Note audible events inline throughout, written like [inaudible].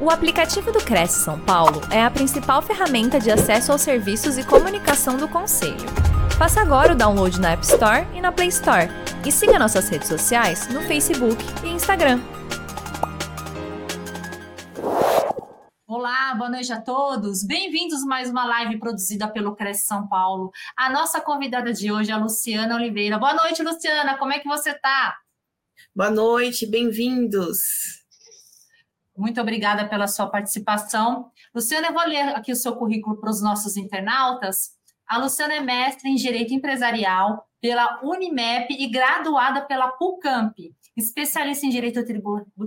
O aplicativo do Cresce São Paulo é a principal ferramenta de acesso aos serviços e comunicação do Conselho. Faça agora o download na App Store e na Play Store. E siga nossas redes sociais no Facebook e Instagram. Olá, boa noite a todos. Bem-vindos a mais uma live produzida pelo Cresce São Paulo. A nossa convidada de hoje é a Luciana Oliveira. Boa noite, Luciana. Como é que você está? Boa noite, bem-vindos. Muito obrigada pela sua participação. Luciana, eu vou ler aqui o seu currículo para os nossos internautas. A Luciana é mestre em Direito Empresarial pela Unimep e graduada pela PUCamp, especialista em Direito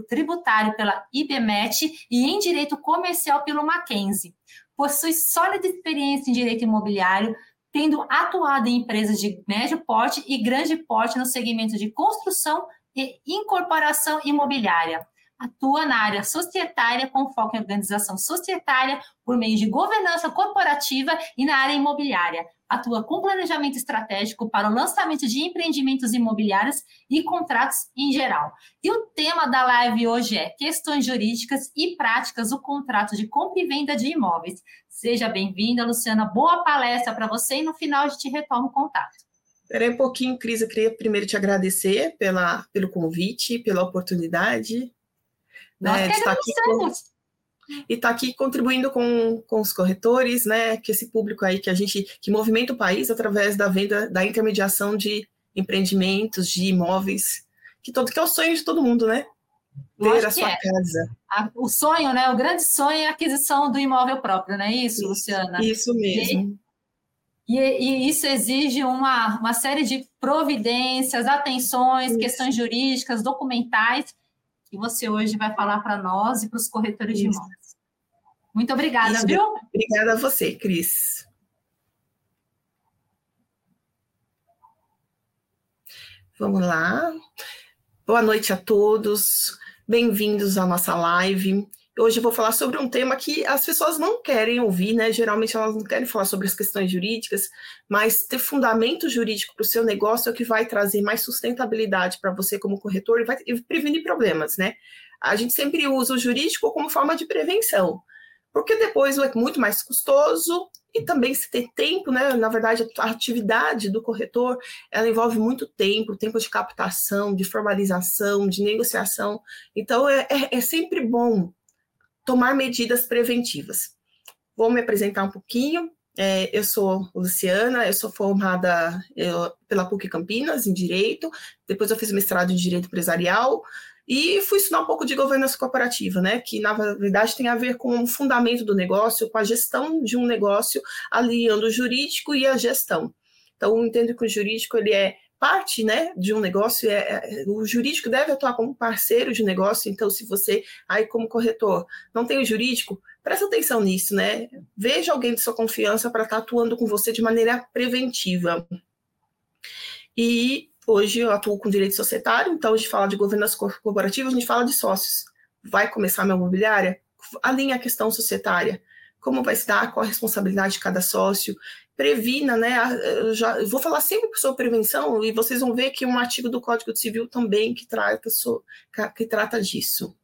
Tributário pela IBMET e em Direito Comercial pelo Mackenzie. Possui sólida experiência em Direito Imobiliário, tendo atuado em empresas de médio porte e grande porte no segmento de construção e incorporação imobiliária atua na área societária com foco em organização societária por meio de governança corporativa e na área imobiliária. Atua com planejamento estratégico para o lançamento de empreendimentos imobiliários e contratos em geral. E o tema da live hoje é questões jurídicas e práticas do contrato de compra e venda de imóveis. Seja bem-vinda, Luciana. Boa palestra para você e no final a gente retoma o contato. Espera aí um pouquinho, Cris. Eu queria primeiro te agradecer pela, pelo convite, pela oportunidade né, estar aqui com, e está aqui contribuindo com, com os corretores, né, que esse público aí que a gente que movimenta o país através da venda, da intermediação de empreendimentos, de imóveis, que todo que é o sonho de todo mundo, né? Ter a sua é. casa. A, o sonho, né? O grande sonho é a aquisição do imóvel próprio, não é isso, isso Luciana? Isso mesmo. E, e, isso exige uma, uma série de providências, atenções, isso. questões jurídicas, documentais, que você hoje vai falar para nós e para os corretores Isso. de imóveis. Muito obrigada, Isso. viu? Obrigada a você, Cris. Vamos lá. Boa noite a todos. Bem-vindos à nossa live. Hoje eu vou falar sobre um tema que as pessoas não querem ouvir, né? Geralmente elas não querem falar sobre as questões jurídicas, mas ter fundamento jurídico para o seu negócio é o que vai trazer mais sustentabilidade para você como corretor e vai prevenir problemas, né? A gente sempre usa o jurídico como forma de prevenção, porque depois é muito mais custoso e também se ter tempo, né? Na verdade, a atividade do corretor ela envolve muito tempo, tempo de captação, de formalização, de negociação. Então é, é, é sempre bom tomar medidas preventivas. Vou me apresentar um pouquinho. É, eu sou Luciana, eu sou formada eu, pela PUC Campinas em Direito, depois eu fiz mestrado em Direito Empresarial e fui estudar um pouco de governança corporativa, né, que na verdade tem a ver com o fundamento do negócio, com a gestão de um negócio, aliando o jurídico e a gestão. Então, eu entendo que o jurídico ele é parte né, de um negócio, é, é, o jurídico deve atuar como parceiro de negócio, então se você, aí como corretor, não tem o jurídico, presta atenção nisso, né? Veja alguém de sua confiança para estar tá atuando com você de maneira preventiva. E hoje eu atuo com direito societário, então a gente fala de governança corporativa, a gente fala de sócios. Vai começar uma imobiliária? Alinha a questão societária como vai estar, qual a responsabilidade de cada sócio, previna, né? Eu já vou falar sempre sobre prevenção e vocês vão ver que um artigo do Código Civil também que trata, que trata disso.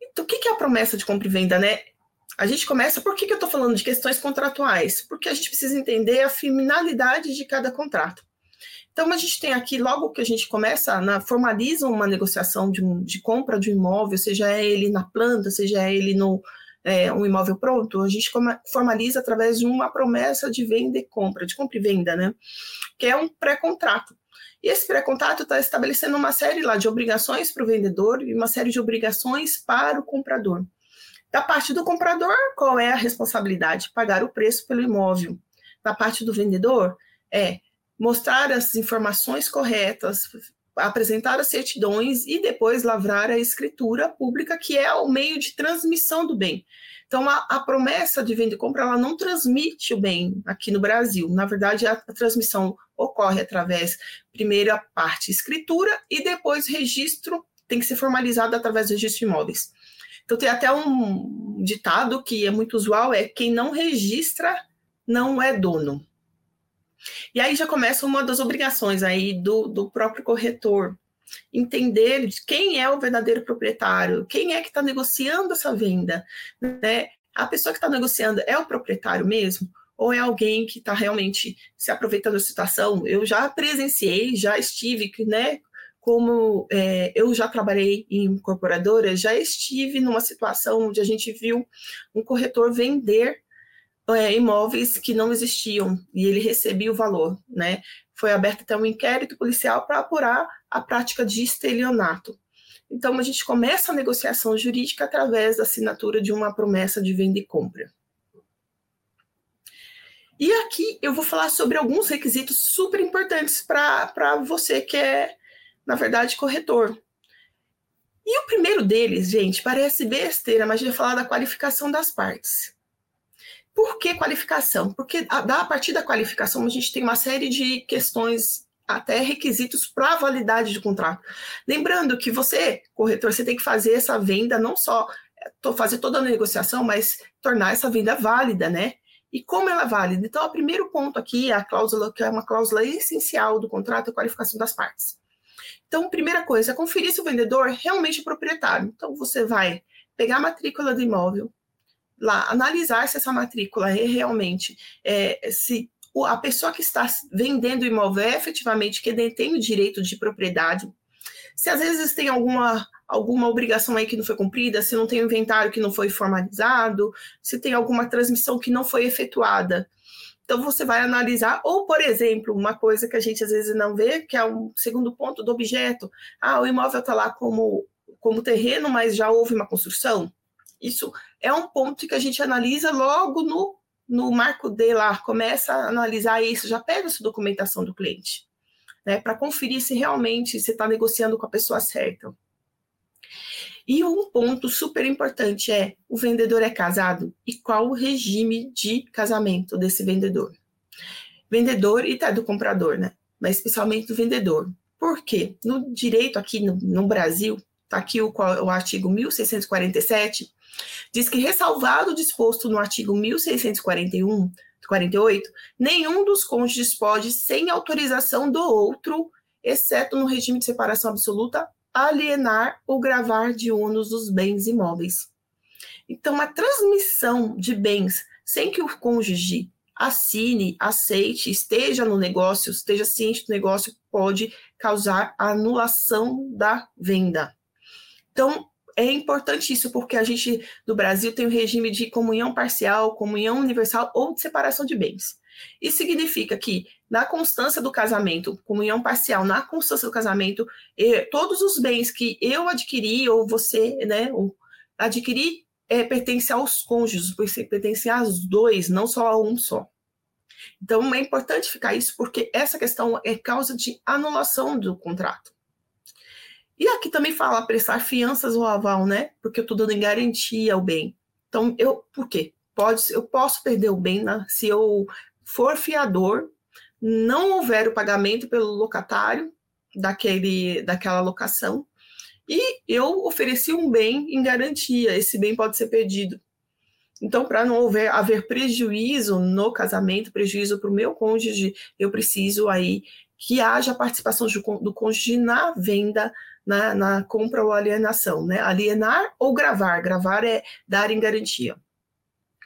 Então, o que é a promessa de compra e venda, né? A gente começa, por que, que eu estou falando de questões contratuais? Porque a gente precisa entender a finalidade de cada contrato. Então, a gente tem aqui, logo que a gente começa, na, formaliza uma negociação de, um, de compra de um imóvel, seja ele na planta, seja ele no, é, um imóvel pronto, a gente formaliza através de uma promessa de venda e compra, de compra e venda, né? Que é um pré-contrato. E esse pré-contrato está estabelecendo uma série lá de obrigações para o vendedor e uma série de obrigações para o comprador. Da parte do comprador, qual é a responsabilidade? Pagar o preço pelo imóvel. Da parte do vendedor, é mostrar as informações corretas, apresentar as certidões e depois lavrar a escritura pública, que é o meio de transmissão do bem. Então, a, a, promessa de venda e compra ela não transmite o bem aqui no Brasil. Na verdade, a, a transmissão ocorre através, primeiro, a parte escritura e depois registro, tem que ser formalizado através do registro de imóveis. Então, tem até um ditado que é muito usual, é quem não registra não é dono. E aí já começa uma das obrigações aí do, do próprio corretor. entender quem é o verdadeiro proprietário, quem é que está negociando essa venda, né? A pessoa que está negociando é o proprietário mesmo? Ou é alguém que está realmente se aproveitando da situação? Eu já presenciei, já estive, né? Como é, eu já trabalhei em incorporadora, já estive numa situação onde a gente viu um corretor vender é, imóveis que não existiam e ele recebia o valor, né? Foi aberto até um inquérito policial para apurar a prática de estelionato. Então, a gente começa a negociação jurídica através da assinatura de uma promessa de venda e compra. E aqui eu vou falar sobre alguns requisitos super importantes para você que é, na verdade, corretor. E o primeiro deles, gente, parece besteira, mas a gente vai falar da qualificação das partes. Por que qualificação? Porque a, partir da qualificação a gente tem uma série de questões, até requisitos para a validade do contrato. Lembrando que você, corretor, você tem que fazer essa venda, não só fazer toda a negociação, mas tornar essa venda válida, né? E como ela é válida? Então, o primeiro ponto aqui, a cláusula, que é uma cláusula essencial do contrato, é a qualificação das partes. Então, primeira coisa, é conferir se o vendedor realmente é proprietário. Então, você vai pegar a matrícula do imóvel, lá analisar se essa matrícula é realmente é, se a pessoa que está vendendo o imóvel é efetivamente que detém o direito de propriedade, se às vezes tem alguma alguma obrigação aí que não foi cumprida, se não tem um inventário que não foi formalizado, se tem alguma transmissão que não foi efetuada. Então você vai analisar, ou por exemplo, uma coisa que a gente às vezes não vê, que é um segundo ponto do objeto. Ah, o imóvel está lá como, como terreno, mas já houve uma construção. Isso é um ponto que a gente analisa logo no, no marco D lá, começa a analisar isso, já pega essa documentação do cliente, né, para conferir se realmente você está negociando com a pessoa certa. E um ponto super importante é: o vendedor é casado e qual o regime de casamento desse vendedor? Vendedor e tá do comprador, né? Mas especialmente do vendedor. Por quê? No direito aqui no, no Brasil, tá aqui o, o artigo 1647, Diz que, ressalvado o disposto no artigo 1641, 48, nenhum dos cônjuges pode, sem autorização do outro, exceto no regime de separação absoluta, alienar ou gravar de ônus dos bens imóveis. Então, a transmissão de bens sem que o cônjuge assine, aceite, esteja no negócio, esteja ciente do negócio, pode causar anulação da venda. Então, é importante isso porque a gente, no Brasil, tem o um regime de comunhão parcial, comunhão universal ou de separação de bens. Isso significa que, na constância do casamento, comunhão parcial, na constância do casamento, todos os bens que eu adquiri, ou você, né, ou adquiri, é, pertence aos cônjuges, pertence aos dois, não só a um só. Então, é importante ficar isso, porque essa questão é causa de anulação do contrato. E aqui também fala prestar fianças ou aval, né? Porque eu estou dando em garantia ao bem. Então, eu, por quê? Pode, eu posso perder o bem né? se eu for fiador, não houver o pagamento pelo locatário daquele, daquela locação, e eu ofereci um bem em garantia, esse bem pode ser perdido. Então, para não houver, haver prejuízo no casamento, prejuízo para o meu cônjuge, eu preciso aí que haja participação do cônjuge na venda na, na compra ou alienação, né? Alienar ou gravar. Gravar é dar em garantia.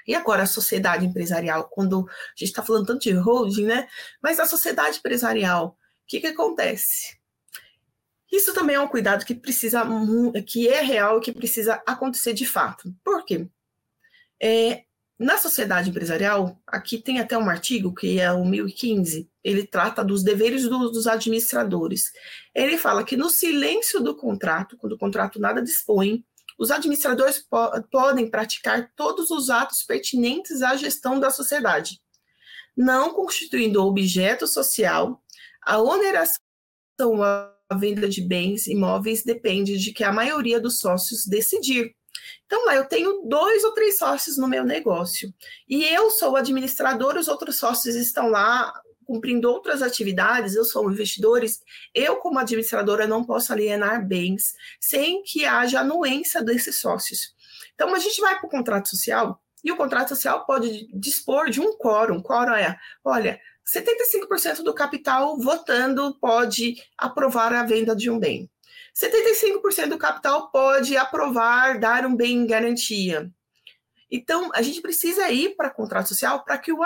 E agora a sociedade empresarial, quando a gente está falando tanto de holding, né? Mas a sociedade empresarial, o que, que acontece? Isso também é um cuidado que precisa, que é real e que precisa acontecer de fato. Por quê? É, na sociedade empresarial, aqui tem até um artigo, que é o 1015, ele trata dos deveres do, dos administradores. Ele fala que no silêncio do contrato, quando o contrato nada dispõe, os administradores po podem praticar todos os atos pertinentes à gestão da sociedade, não constituindo objeto social, a oneração a venda de bens imóveis depende de que a maioria dos sócios decidir então, lá eu tenho dois ou três sócios no meu negócio. E eu sou o administrador, os outros sócios estão lá cumprindo outras atividades, eu sou investidores, eu, como administradora, não posso alienar bens sem que haja anuência desses sócios. Então, a gente vai para o contrato social, e o contrato social pode dispor de um quórum. Quórum é, olha, 75% do capital votando pode aprovar a venda de um bem. 75% do capital pode aprovar dar um bem em garantia. Então, a gente precisa ir para contrato social para que o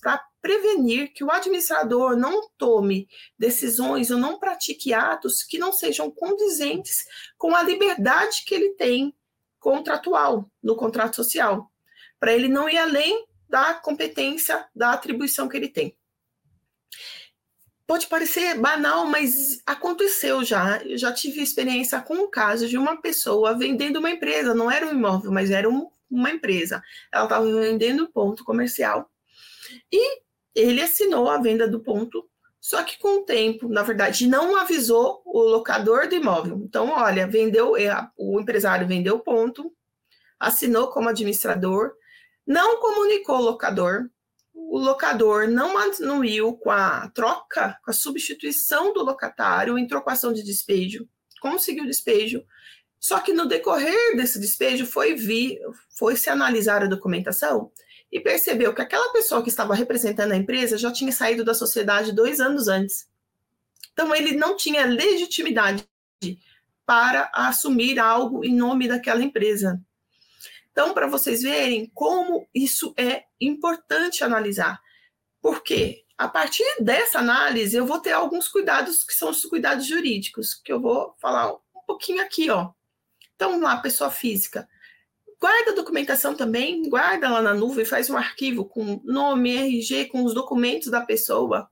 para prevenir que o administrador não tome decisões ou não pratique atos que não sejam condizentes com a liberdade que ele tem contratual no contrato social, para ele não ir além da competência da atribuição que ele tem. Pode parecer banal, mas aconteceu já. Eu já tive experiência com o caso de uma pessoa vendendo uma empresa, não era um imóvel, mas era um, uma empresa. Ela estava vendendo ponto comercial e ele assinou a venda do ponto, só que com o tempo, na verdade, não avisou o locador do imóvel. Então, olha, vendeu, é, o empresário vendeu o ponto, assinou como administrador, não comunicou o locador, o locador não manuiu com a troca, com a substituição do locatário, entrou com ação de despejo, conseguiu despejo, só que no decorrer desse despejo foi vir, foi se analisar a documentação e percebeu que aquela pessoa que estava representando a empresa já tinha saído da sociedade dois anos antes. Então ele não tinha legitimidade para assumir algo em nome daquela empresa. Então, para vocês verem como isso é importante analisar. Por quê? A partir dessa análise, eu vou ter alguns cuidados que são os cuidados jurídicos, que eu vou falar um pouquinho aqui, ó. Então, lá, pessoa física. Guarda a documentação também, guarda lá na nuvem, faz um arquivo com nome, RG, com os documentos da pessoa.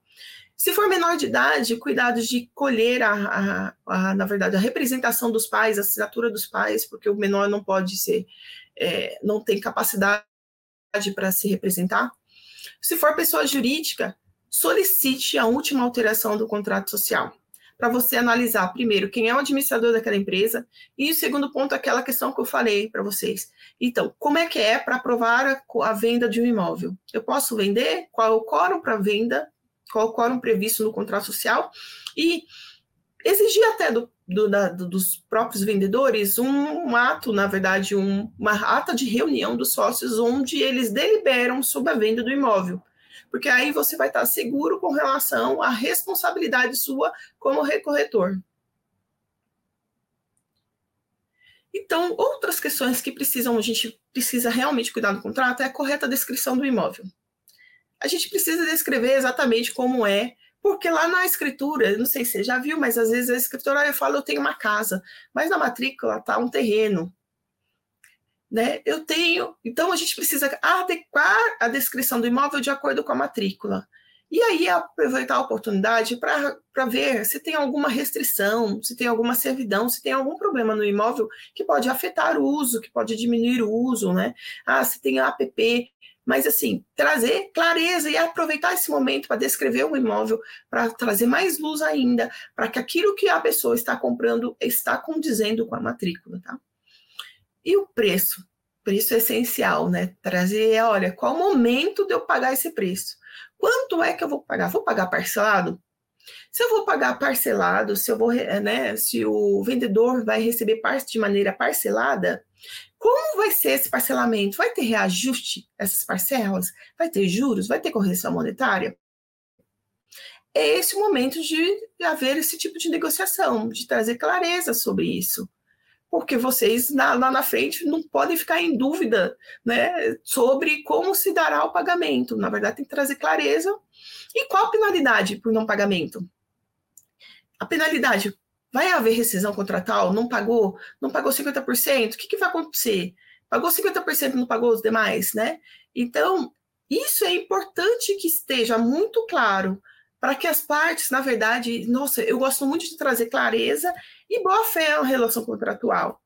Se for menor de idade, cuidados de colher, a, a, a, na verdade, a representação dos pais, a assinatura dos pais, porque o menor não pode ser é, não tem capacidade para se representar. Se for pessoa jurídica, solicite a última alteração do contrato social, para você analisar, primeiro, quem é o administrador daquela empresa, e o segundo ponto, aquela questão que eu falei para vocês. Então, como é que é para aprovar a, a, venda de um imóvel? Eu posso vender? Qual é o quórum para venda? Qual o quórum previsto no contrato social? E exigir até do, do, da, dos próprios vendedores um, um ato, na verdade, um, uma ata de reunião dos sócios onde eles deliberam sobre a venda do imóvel. Porque aí você vai estar seguro com relação à responsabilidade sua como recorretor. Então, outras questões que precisam, a gente precisa realmente cuidar do contrato é a correta descrição do imóvel. A gente precisa descrever exatamente como é porque lá na escritura, não sei se você já viu, mas às vezes a escritura eu falo, eu tenho uma casa, mas na matrícula está um terreno. Né? Eu tenho. Então a gente precisa adequar a descrição do imóvel de acordo com a matrícula. E aí aproveitar a oportunidade para ver se tem alguma restrição, se tem alguma servidão, se tem algum problema no imóvel que pode afetar o uso, que pode diminuir o uso, né? Ah, se tem APP mas assim, trazer clareza e aproveitar esse momento para descrever o imóvel, para trazer mais luz ainda, para que aquilo que a pessoa está comprando está condizendo com a matrícula, tá? E o preço? Preço é essencial, né? Trazer, olha, qual o momento de eu pagar esse preço? Quanto é que eu vou pagar? Vou pagar parcelado? Se eu vou pagar parcelado, se eu vou, né, se o vendedor vai receber parte de maneira parcelada, como vai ser esse parcelamento? Vai ter reajuste essas parcelas? Vai ter juros? Vai ter correção monetária? É esse o momento de haver esse tipo de negociação, de trazer clareza sobre isso. Porque vocês lá na, na frente não podem ficar em dúvida né, sobre como se dará o pagamento. Na verdade, tem que trazer clareza. E qual a penalidade por não pagamento? A penalidade Vai haver rescisão contratual? Não pagou? Não pagou 50%? O que, que vai acontecer? Pagou 50% não pagou os demais, né? Então, isso é importante que esteja muito claro para que as partes, na verdade, nossa, eu gosto muito de trazer clareza e boa fé à relação contratual,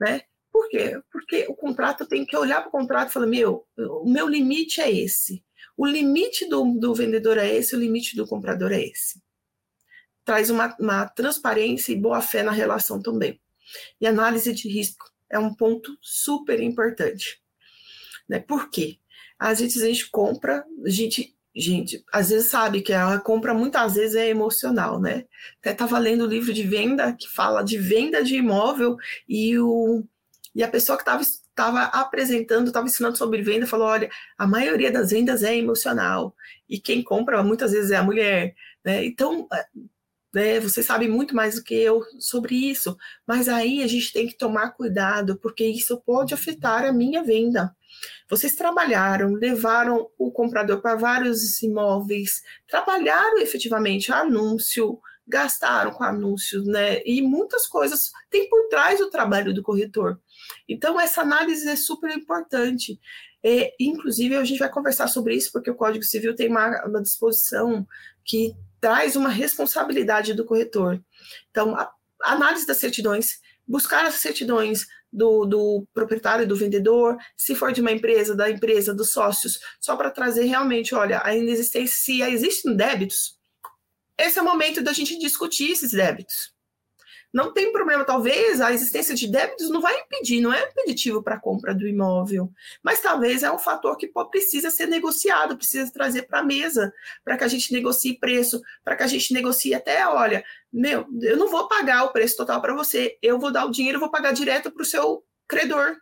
né? Por quê? Porque o contrato tem que olhar para o contrato e falar: meu, o meu limite é esse. O limite do, do vendedor é esse, o limite do comprador é esse traz uma, uma transparência e boa fé na relação também. E análise de risco é um ponto super importante. Né? Por quê? Às vezes a gente compra, a gente, gente, às vezes sabe que a compra muitas vezes é emocional, né? Até estava lendo o livro de venda que fala de venda de imóvel e o, E a pessoa que estava estava apresentando, estava ensinando sobre venda, falou: olha, a maioria das vendas é emocional, e quem compra muitas vezes é a mulher, né? Então, né, você sabe muito mais do que eu sobre isso, mas aí a gente tem que tomar cuidado, porque isso pode afetar a minha venda. Vocês trabalharam, levaram o comprador para vários imóveis, trabalharam efetivamente anúncio, gastaram com anúncios, né? E muitas coisas tem por trás o trabalho do corretor. Então, essa análise é super importante. É, inclusive, a gente vai conversar sobre isso, porque o Código Civil tem uma, uma disposição que traz uma responsabilidade do corretor. Então, a, análise das certidões, buscar as certidões do, do, proprietário, do vendedor, se for de uma empresa, da empresa, dos sócios, só para trazer realmente, olha, a inexistência, se existem débitos, esse é o momento da gente discutir esses débitos não tem problema. Talvez a existência de débitos não vai impedir, não é impeditivo para a compra do imóvel, mas talvez é um fator que precisa ser negociado, precisa trazer para a mesa, para que a gente negocie preço, para que a gente negocie até, olha, meu, eu não vou pagar o preço total para você, eu vou dar o dinheiro, vou pagar direto para o seu credor.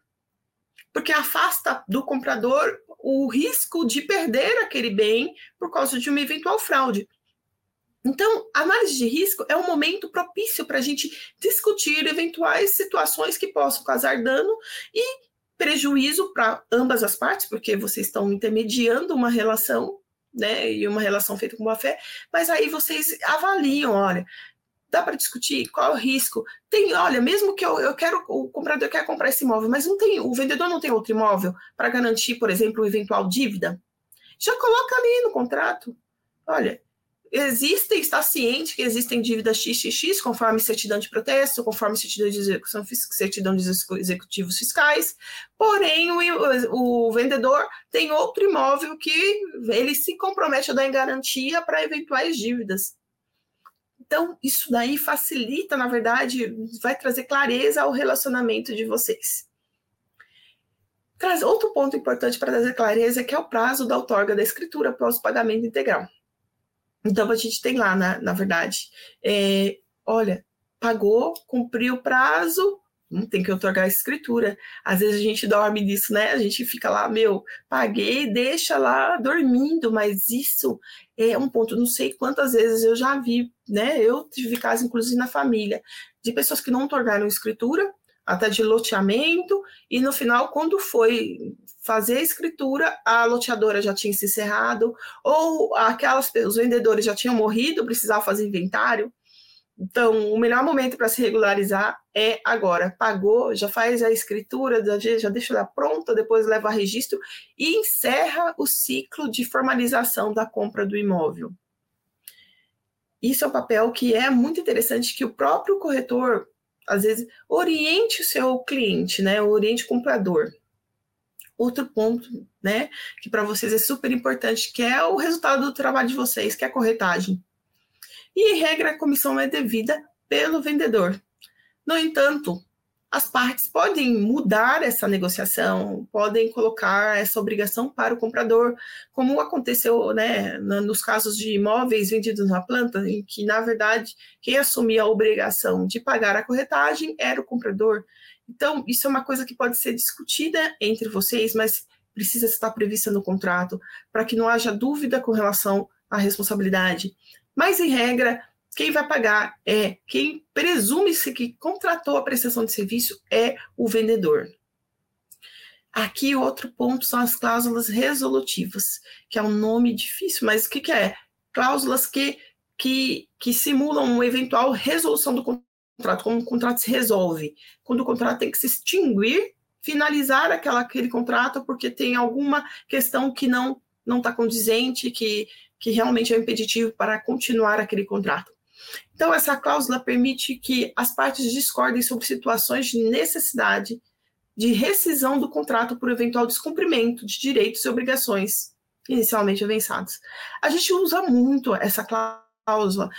Porque afasta do comprador o risco de perder aquele bem por causa de uma eventual fraude. Então, análise de risco é um momento propício para a gente discutir eventuais situações que possam causar dano e prejuízo para ambas as partes, porque vocês estão intermediando uma relação, né, e uma relação feita com boa fé, mas aí vocês avaliam, olha, dá para discutir qual é o risco. Tem, olha, mesmo que eu, eu quero, o comprador quer comprar esse imóvel, mas não tem, o vendedor não tem outro imóvel para garantir, por exemplo, eventual dívida. Já coloca ali no contrato. Olha, existem, está ciente que existem dívidas XXX, conforme certidão de protesto, conforme certidão de execução, certidão de executivos fiscais, porém o, o vendedor tem outro imóvel que ele se compromete a dar em garantia para eventuais dívidas. Então, isso daí facilita, na verdade, vai trazer clareza ao relacionamento de vocês. Outro ponto importante para trazer clareza, que é o prazo da outorga da escritura após o pagamento integral. Então a gente tem lá, na, na verdade, é, olha, pagou, cumpriu o prazo, tem que otorgar a escritura. Às vezes a gente dorme disso, né? A gente fica lá, meu, paguei, deixa lá dormindo, mas isso é um ponto. Não sei quantas vezes eu já vi, né? Eu tive casos, inclusive na família, de pessoas que não otorgaram escritura, até de loteamento, e no final, quando foi fazer a escritura, a loteadora já tinha se encerrado, ou aquelas os vendedores já tinham morrido, precisava fazer inventário. Então, o melhor momento para se regularizar é agora. Pagou, já faz a escritura, já deixa ela pronta, depois leva a registro e encerra o ciclo de formalização da compra do imóvel. Isso é um papel que é muito interessante que o próprio corretor, às vezes, oriente o seu cliente, né? Oriente o comprador outro ponto, né, que para vocês é super importante, que é o resultado do trabalho de vocês, que é a corretagem. E, em regra, a comissão é devida pelo vendedor. No entanto, as partes podem mudar essa negociação, podem colocar essa obrigação para o comprador, como aconteceu né, nos casos de imóveis vendidos na planta, em que, na verdade, quem assumia a obrigação de pagar a corretagem era o comprador. Então, isso é uma coisa que pode ser discutida entre vocês, mas precisa estar prevista no contrato, para que não haja dúvida com relação à responsabilidade. Mas, em regra, quem vai pagar é quem presume-se que contratou a prestação de serviço é o vendedor. Aqui, outro ponto são as cláusulas resolutivas, que é um nome difícil, mas o que, que é? Cláusulas que, que, que simulam uma eventual resolução do contrato contrato, como o contrato se resolve. Quando o contrato tem que se extinguir, finalizar aquela, aquele contrato porque tem alguma questão que não não está condizente, que, que realmente é impeditivo para continuar aquele contrato. Então, essa cláusula permite que as partes discordem sobre situações de necessidade de rescisão do contrato por eventual descumprimento de direitos e obrigações inicialmente avançados. A gente usa muito essa cláusula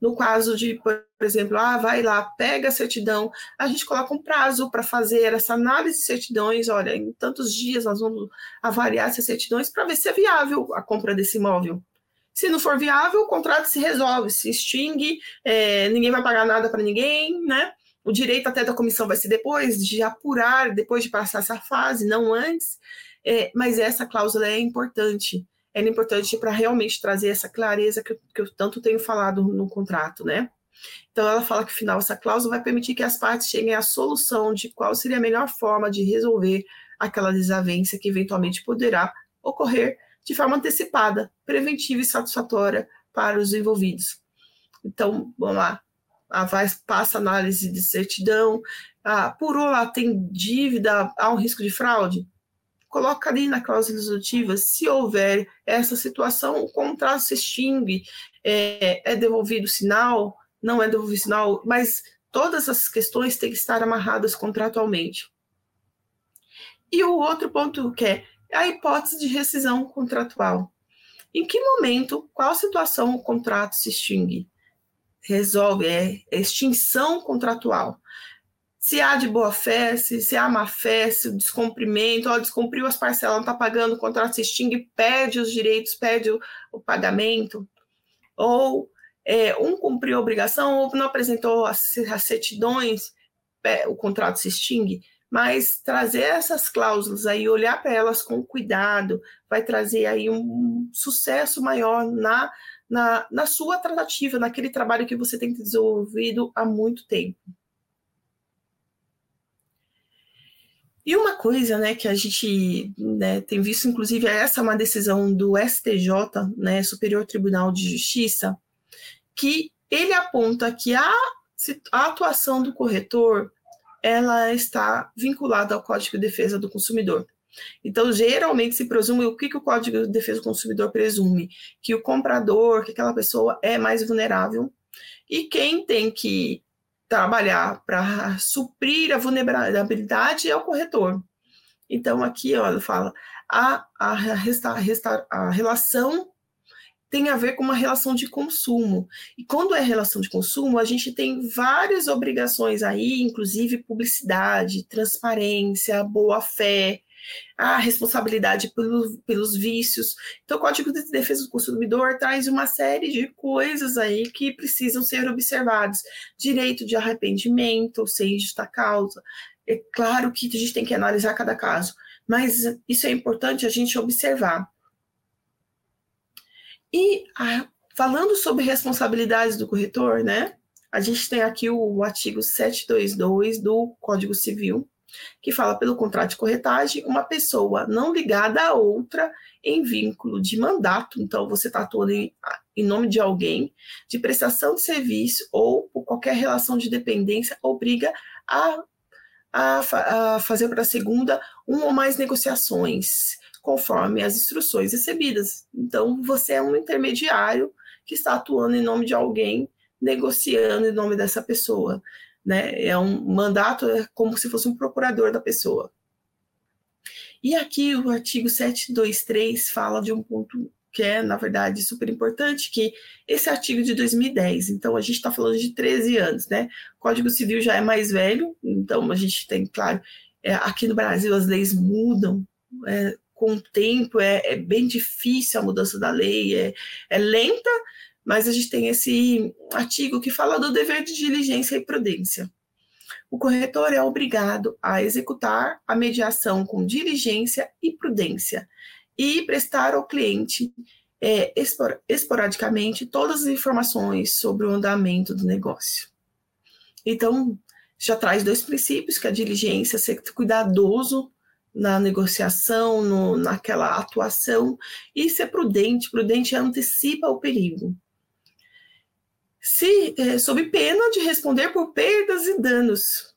no caso de, por exemplo, ah, vai lá, pega a certidão, a gente coloca um prazo para fazer essa análise de certidões. Olha, em tantos dias nós vamos avaliar essas certidões para ver se é viável a compra desse imóvel. Se não for viável, o contrato se resolve, se extingue, é, ninguém vai pagar nada para ninguém, né? O direito até da comissão vai ser depois de apurar, depois de passar essa fase, não antes. É, mas essa cláusula é importante. É importante para realmente trazer essa clareza que eu, que eu tanto tenho falado no contrato, né? Então, ela fala que, afinal, essa cláusula vai permitir que as partes cheguem à solução de qual seria a melhor forma de resolver aquela desavença que eventualmente poderá ocorrer de forma antecipada, preventiva e satisfatória para os envolvidos. Então, vamos lá. A VAS passa análise de certidão. Ah, apurou lá, tem dívida, há um risco de fraude? Coloca ali na cláusula resolutiva, se houver essa situação, o contrato se extingue, é, é devolvido o sinal, não é devolvido o sinal, mas todas essas questões têm que estar amarradas contratualmente. E o outro ponto que é a hipótese de rescisão contratual. Em que momento, qual situação o contrato se extingue? Resolve, é extinção contratual. Se há de boa fé, se, se há má fé, se o descumprimento, ó, descumpriu as parcelas, não está pagando, o contrato se extingue, perde os direitos, perde o, o pagamento. Ou é, um cumpriu a obrigação ou não apresentou as, as certidões, é, o contrato se extingue mas trazer essas cláusulas aí, olhar para elas com cuidado, vai trazer aí um sucesso maior na, na, na sua tratativa, naquele trabalho que você tem desenvolvido há muito tempo. E uma coisa, né, que a gente né, tem visto, inclusive, essa é uma decisão do STJ, né, Superior Tribunal de Justiça, que ele aponta que a, a atuação do corretor ela está vinculada ao Código de Defesa do Consumidor. Então, geralmente se presume o que, que o Código de Defesa do Consumidor presume? Que o comprador, que aquela pessoa é mais vulnerável, e quem tem que trabalhar para suprir a vulnerabilidade é o corretor. Então, aqui, olha, fala, a, a, a, a relação tem a ver com uma relação de consumo. E quando é relação de consumo, a gente tem várias obrigações aí, inclusive publicidade, transparência, boa-fé, a responsabilidade pelo, pelos vícios. Então, o Código de Defesa do Consumidor traz uma série de coisas aí que precisam ser observadas. Direito de arrependimento, sem justa causa. É claro que a gente tem que analisar cada caso, mas isso é importante a gente observar. E ah, falando sobre responsabilidades do corretor, né? A gente tem aqui o artigo 722 do Código Civil, que fala pelo contrato de corretagem, uma pessoa não ligada a outra em vínculo de mandato, então você está atuando em, em, nome de alguém, de prestação de serviço ou por qualquer relação de dependência, obriga a, a, a fazer para a segunda uma ou mais negociações conforme as instruções recebidas. Então, você é um intermediário que está atuando em nome de alguém, negociando em nome dessa pessoa. Né? É um mandato, é como se fosse um procurador da pessoa. E aqui o artigo 723 fala de um ponto que é, na verdade, super importante, que esse artigo de 2010, então a gente está falando de 13 anos, né? O Código Civil já é mais velho, então a gente tem, claro, é, aqui no Brasil as leis mudam é, com o tempo, é, é bem difícil a mudança da lei, é, é lenta, mas a gente tem esse artigo que fala do dever de diligência e prudência. O corretor é obrigado a executar a mediação com diligência e prudência e prestar ao cliente é, espor esporadicamente todas as informações sobre o andamento do negócio. Então, já traz dois princípios, que é a diligência, ser cuidadoso na negociação, no, naquela atuação, e ser prudente, prudente antecipa o perigo. Se, é, sob pena de responder por perdas e danos,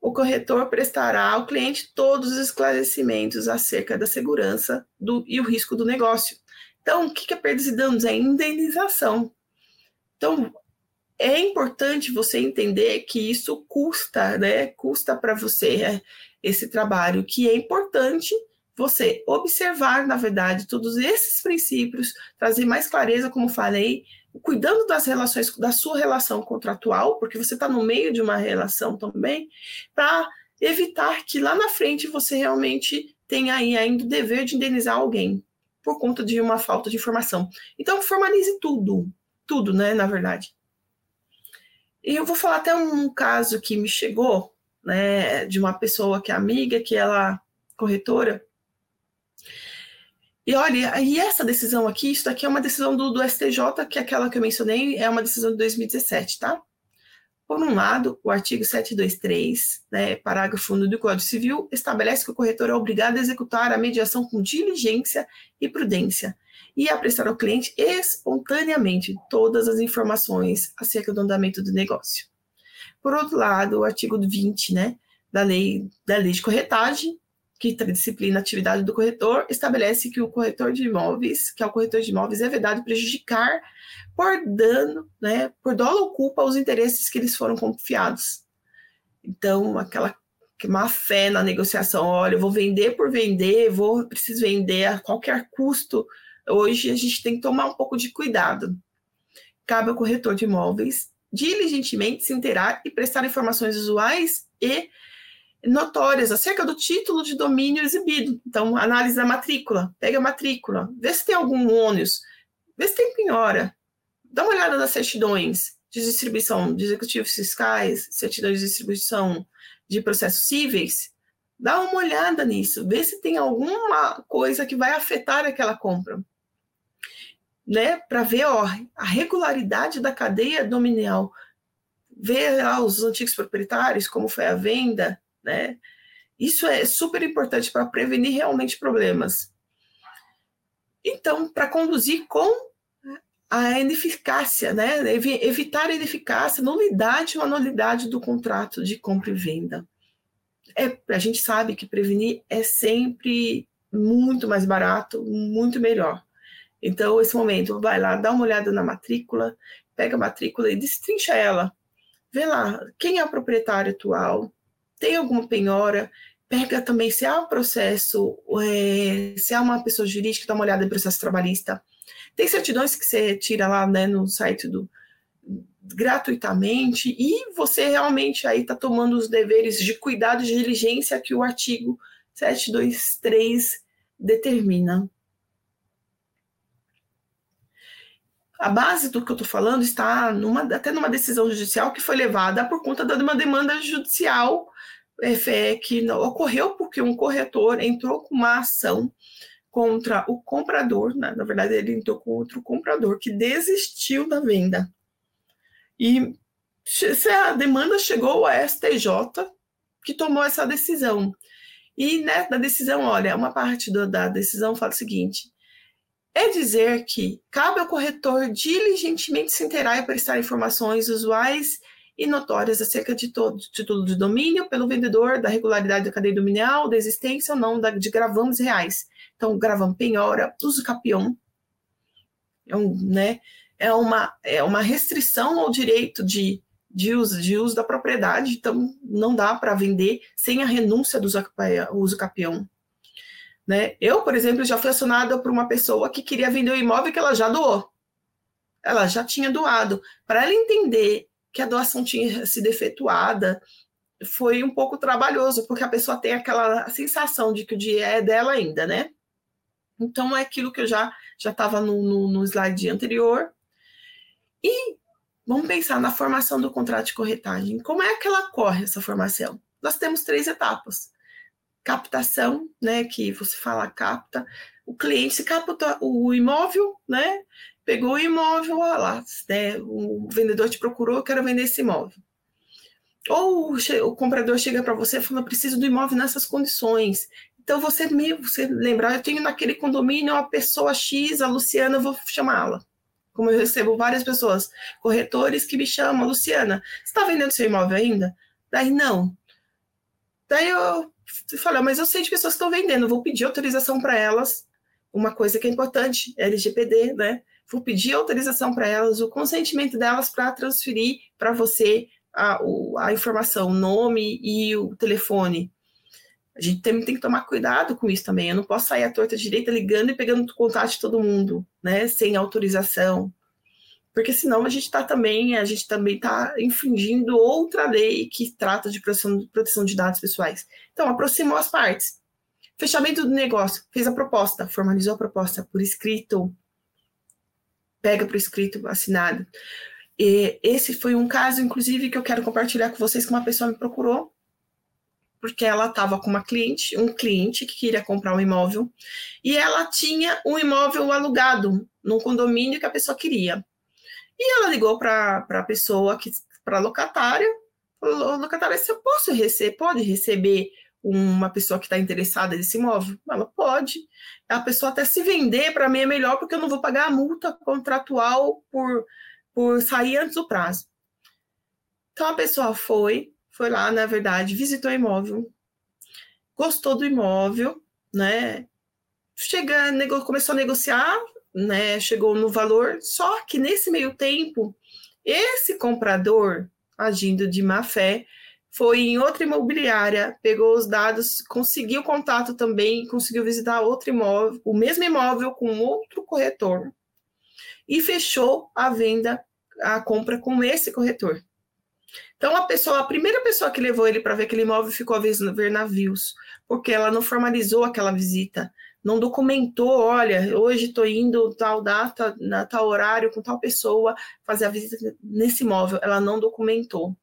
o corretor prestará ao cliente todos os esclarecimentos acerca da segurança do, e o risco do negócio. Então, o que é perdas e danos? É indenização. Então, é importante você entender que isso custa, né? Custa para você. É, esse trabalho, que é importante você observar, na verdade, todos esses princípios, trazer mais clareza, como falei, cuidando das relações, da sua relação contratual, porque você está no meio de uma relação também, para evitar que lá na frente você realmente tenha aí ainda o dever de indenizar alguém por conta de uma falta de informação. Então, formalize tudo, tudo, né, na verdade. E eu vou falar até um caso que me chegou, né, de uma pessoa que é amiga, que ela é corretora. E olha, e essa decisão aqui, isso daqui é uma decisão do, do STJ, que é aquela que eu mencionei, é uma decisão de 2017, tá? Por um lado, o artigo 723, né, parágrafo 1 do Código Civil, estabelece que o corretor é obrigado a executar a mediação com diligência e prudência e a prestar ao cliente espontaneamente todas as informações acerca do andamento do negócio. Por outro lado, o artigo 20 né, da, lei, da lei de corretagem que disciplina atividade do corretor, estabelece que o corretor de imóveis, que é o corretor de imóveis, é vedado prejudicar por dano, né, por dolo ou culpa os interesses que eles foram confiados. Então, aquela má fé na negociação, olha, eu vou vender por vender, vou preciso vender a qualquer custo. Hoje a gente tem que tomar um pouco de cuidado. Cabe ao corretor de imóveis diligentemente se inteirar e prestar informações usuais e notórias acerca do título de domínio exibido. Então, análise da matrícula, pega a matrícula, vê se tem algum ônus, vê se tem penhora, dá uma olhada nas certidões de distribuição de executivos fiscais, certidões de distribuição de processos cíveis, dá uma olhada nisso, vê se tem alguma coisa que vai afetar aquela compra. Né, para ver ó, a regularidade da cadeia dominial, ver lá os antigos proprietários, como foi a venda, né? Isso é super importante para prevenir realmente problemas. Então, para conduzir com a ineficácia, né? evitar a ineficácia, nulidade ou anulidade do contrato de compra e venda. É, a gente sabe que prevenir é sempre muito mais barato, muito melhor. Então, esse momento, vai lá, dá uma olhada na matrícula, pega a matrícula e destrincha ela. Vê lá quem é o proprietário atual, tem alguma penhora, pega também se há um processo, é, se há uma pessoa jurídica, dá uma olhada no processo trabalhista. Tem certidões que você tira lá né, no site do gratuitamente e você realmente aí está tomando os deveres de cuidado de diligência que o artigo 723 determina. A base do que eu estou falando está numa, até numa decisão judicial que foi levada por conta de uma demanda judicial é, que ocorreu porque um corretor entrou com uma ação contra o comprador, né? na verdade ele entrou contra o comprador que desistiu da venda. E a demanda chegou ao STJ que tomou essa decisão. E né, na decisão, olha, uma parte do, da decisão fala o seguinte: é dizer que cabe ao corretor diligentemente se inteirar e prestar informações usuais e notórias acerca de todo título de domínio pelo vendedor, da regularidade da cadeia dominial, da existência ou não da, de gravames reais. Então, gravame penhora, uso capião, é, um, né, é, uma, é uma restrição ao direito de, de, uso, de uso da propriedade, então não dá para vender sem a renúncia do uso capião. Né? Eu, por exemplo, já fui acionada por uma pessoa que queria vender o imóvel que ela já doou. Ela já tinha doado. Para ela entender que a doação tinha sido efetuada, foi um pouco trabalhoso, porque a pessoa tem aquela sensação de que o dia é dela ainda, né? Então, é aquilo que eu já já estava no, no, no slide anterior. E vamos pensar na formação do contrato de corretagem. Como é que ela corre essa formação? Nós temos três etapas. Captação, né, que você fala capta, o cliente se capta o imóvel, né, pegou o imóvel, olha lá, né, o vendedor te procurou, eu quero vender esse imóvel. Ou o comprador chega para você falando, preciso do imóvel nessas condições. Então você me, você lembrar, eu tenho naquele condomínio uma pessoa X, a Luciana, eu vou chamá-la. Como eu recebo várias pessoas, corretores que me chamam, Luciana, você está vendendo seu imóvel ainda? Daí não. Daí eu falei, mas eu sei de pessoas que estão vendendo, vou pedir autorização para elas. Uma coisa que é importante, LGPD, né? vou pedir autorização para elas, o consentimento delas para transferir para você a, a informação, o nome e o telefone. A gente tem, tem, que tomar cuidado com isso também. Eu não posso sair à torta direita ligando e pegando contato de todo mundo, né? Sem autorização. Porque senão a gente está também, a gente também está infringindo outra lei que trata de proteção, de dados pessoais. Então, aproximou as partes. Fechamento do negócio, fez a proposta, formalizou a proposta por escrito, pega o escrito assinado. E esse foi um caso, inclusive, que eu quero compartilhar com vocês que uma pessoa me procurou, porque ela estava com uma cliente, um cliente que queria comprar um imóvel, e ela tinha um imóvel alugado num condomínio que a pessoa queria. E ela ligou para a pessoa, para a locatária, falou, locatária, se eu posso receber, pode receber uma pessoa que está interessada nesse imóvel? Ela pode. A pessoa até se vender para mim é melhor, porque eu não vou pagar a multa contratual por por sair antes do prazo. Então a pessoa foi, foi lá, na verdade, visitou o imóvel, gostou do imóvel, né? Chega, começou a negociar, né? Chegou no valor, só que nesse meio tempo, esse comprador, agindo de má fé, foi em outra imobiliária, pegou os dados, conseguiu contato também, conseguiu visitar outro imóvel, o mesmo imóvel com outro corretor e fechou a venda a compra com esse corretor. Então, a pessoa, a primeira pessoa que levou ele para ver aquele imóvel ficou a ver navios, porque ela não formalizou aquela visita, não documentou, olha, hoje estou indo tal data, na tal horário, com tal pessoa, fazer a visita nesse imóvel. Ela não documentou. O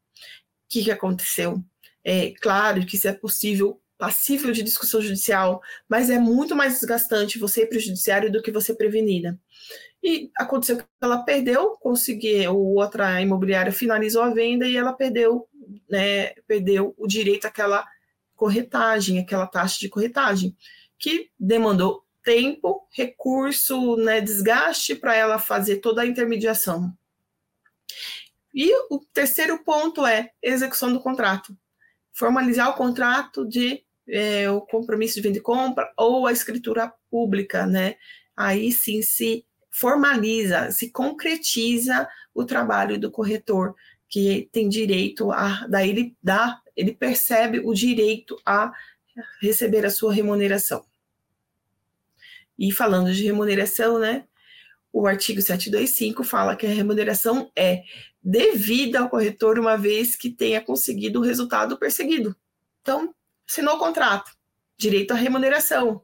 que, que aconteceu? É claro que isso é possível, passível de discussão judicial, mas é muito mais desgastante você ir para o judiciário do que você prevenida. E aconteceu que ela perdeu, conseguiu, outra imobiliária finalizou a venda e ela perdeu, né, perdeu o direito àquela corretagem, aquela taxa de corretagem, que demandou tempo, recurso, né, desgaste para ela fazer toda a intermediação. E o terceiro ponto é execução do contrato. Formalizar o contrato de é, o compromisso de venda e compra ou a escritura pública, né? Aí sim se formaliza, se concretiza o trabalho do corretor, que tem direito a, daí ele dá, ele percebe o direito a receber a sua remuneração. E falando de remuneração, né? O artigo 725 fala que a remuneração é devida ao corretor uma vez que tenha conseguido o resultado perseguido. Então, assinou o contrato, direito à remuneração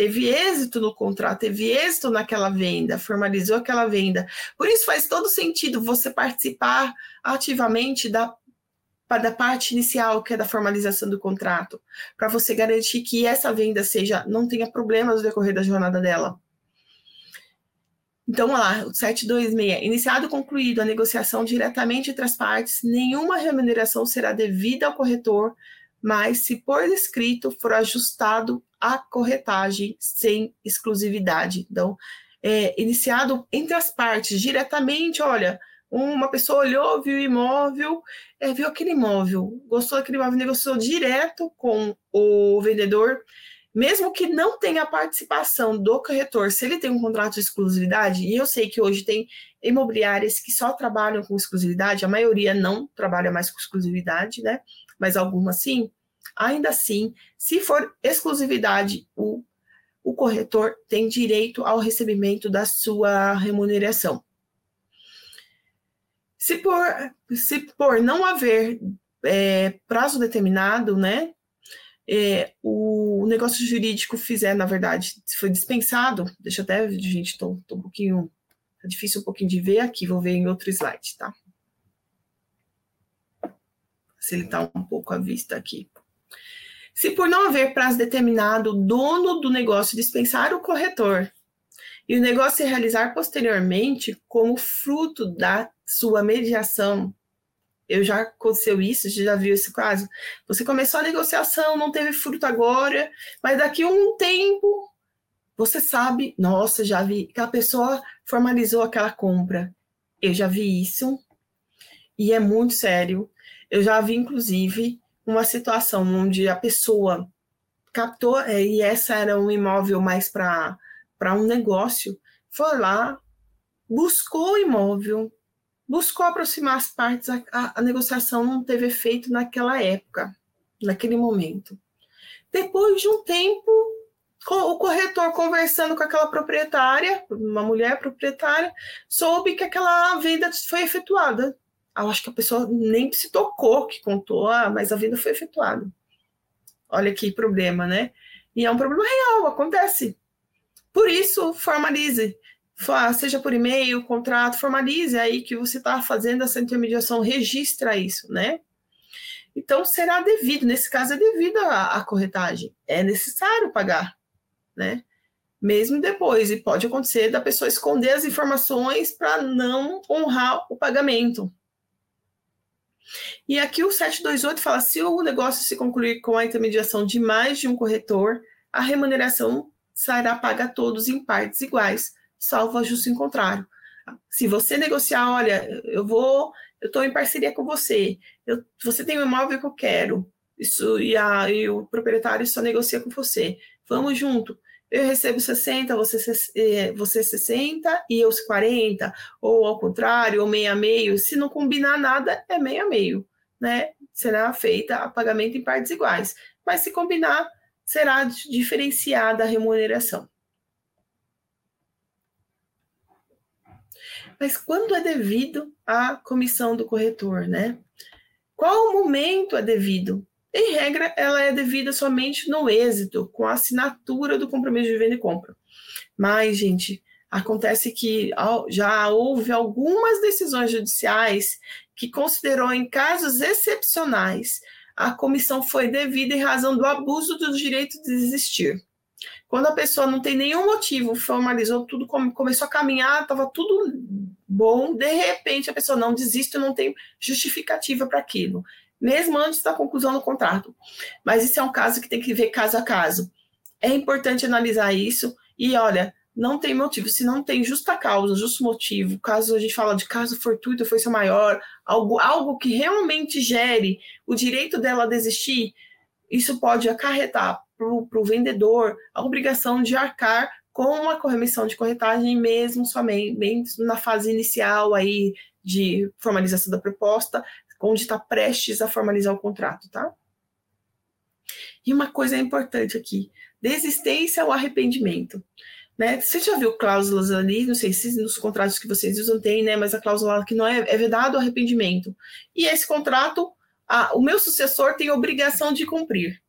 teve êxito no contrato, teve êxito naquela venda, formalizou aquela venda. Por isso faz todo sentido você participar ativamente da, da parte inicial, que é da formalização do contrato, para você garantir que essa venda seja não tenha problemas no decorrer da jornada dela. Então, lá, o 726. Iniciado ou concluído a negociação diretamente entre as partes, nenhuma remuneração será devida ao corretor mas se por escrito for ajustado a corretagem sem exclusividade. Então, é, iniciado entre as partes, diretamente, olha, uma pessoa olhou, viu o imóvel, é, viu aquele imóvel, gostou daquele imóvel, negociou direto com o vendedor, mesmo que não tenha participação do corretor, se ele tem um contrato de exclusividade, e eu sei que hoje tem imobiliárias que só trabalham com exclusividade, a maioria não trabalha mais com exclusividade, né? Mas algumas sim. Ainda assim, se for exclusividade, o, o corretor tem direito ao recebimento da sua remuneração. Se por, se por não haver é, prazo determinado, né, é, o negócio jurídico fizer, na verdade, se foi dispensado, deixa eu até, gente, tô, tô um pouquinho, tá difícil um pouquinho de ver aqui, vou ver em outro slide, tá? Facilitar um pouco a vista aqui. Se por não haver prazo determinado, o dono do negócio dispensar o corretor e o negócio se realizar posteriormente como fruto da sua mediação, eu já aconteceu isso, já viu esse caso? Você começou a negociação, não teve fruto agora, mas daqui a um tempo você sabe, nossa, já vi que a pessoa formalizou aquela compra. Eu já vi isso e é muito sério. Eu já vi, inclusive, uma situação onde a pessoa captou, é, e essa era um imóvel mais para um negócio, foi lá, buscou o imóvel, buscou aproximar as partes, a, a, a negociação não teve efeito naquela época, naquele momento. Depois de um tempo, o corretor conversando com aquela proprietária, uma mulher proprietária, soube que aquela venda foi efetuada eu acho que a pessoa nem se tocou que contou, ah, mas a venda foi efetuada. Olha que problema, né? E é um problema real, acontece. Por isso, formalize. Seja por e-mail, contrato, formalize aí que você está fazendo essa intermediação, registra isso, né? Então, será devido, nesse caso é devido à, à corretagem, é necessário pagar, né? Mesmo depois, e pode acontecer da pessoa esconder as informações para não honrar o pagamento. E aqui o 728 fala: se o negócio se concluir com a intermediação de mais de um corretor, a remuneração será paga a todos em partes iguais, salvo ajuste em contrário. Se você negociar, olha, eu vou, eu estou em parceria com você, eu, você tem um imóvel que eu quero, isso e, a, e o proprietário só negocia com você, vamos junto. Eu recebo 60, você, é, você 60 e eu 40, ou ao contrário, ou meio a meio. Se não combinar nada, é meio a meio, né? Será feita a pagamento em partes iguais. Mas se combinar, será diferenciada a remuneração. Mas quando é devido à comissão do corretor, né? Qual momento é devido? Em regra, ela é devida somente no êxito, com a assinatura do compromisso de venda e compra. Mas, gente, acontece que já houve algumas decisões judiciais que considerou em casos excepcionais a comissão foi devida em razão do abuso do direito de desistir. Quando a pessoa não tem nenhum motivo, formalizou tudo, começou a caminhar, estava tudo bom, de repente a pessoa não desiste, não tem justificativa para aquilo, mesmo antes da conclusão do contrato. Mas isso é um caso que tem que ver caso a caso. É importante analisar isso e, olha, não tem motivo. Se não tem justa causa, justo motivo, caso a gente fala de caso fortuito foi seu maior, algo, algo que realmente gere o direito dela desistir, isso pode acarretar para o vendedor a obrigação de arcar com uma corremissão de corretagem, mesmo somente na fase inicial aí de formalização da proposta, onde está prestes a formalizar o contrato, tá? E uma coisa importante aqui: desistência ou arrependimento. Né? Você já viu cláusulas ali, não sei se nos contratos que vocês usam tem, né? Mas a cláusula que não é, é vedado o arrependimento. E esse contrato, a, o meu sucessor tem obrigação de cumprir.